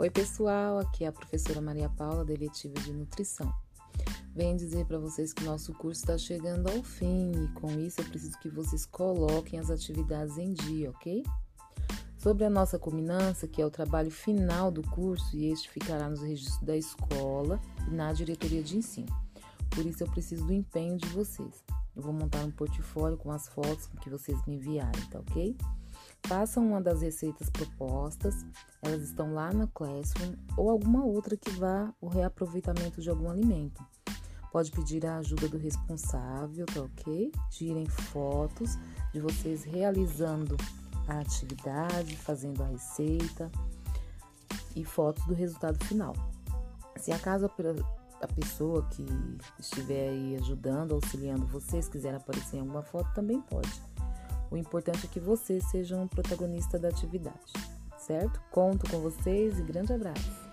Oi, pessoal, aqui é a professora Maria Paula, da de Nutrição. Venho dizer para vocês que nosso curso está chegando ao fim e com isso eu preciso que vocês coloquem as atividades em dia, ok? Sobre a nossa culminância, que é o trabalho final do curso, e este ficará nos registros da escola e na diretoria de ensino. Por isso eu preciso do empenho de vocês. Eu vou montar um portfólio com as fotos que vocês me enviarem, tá ok? Façam uma das receitas propostas, elas estão lá na Classroom ou alguma outra que vá o reaproveitamento de algum alimento. Pode pedir a ajuda do responsável, tá ok? Tirem fotos de vocês realizando a atividade, fazendo a receita e fotos do resultado final. Se acaso a pessoa que estiver aí ajudando, auxiliando vocês, quiser aparecer em alguma foto, também pode. O importante é que vocês sejam o protagonista da atividade, certo? Conto com vocês e grande abraço!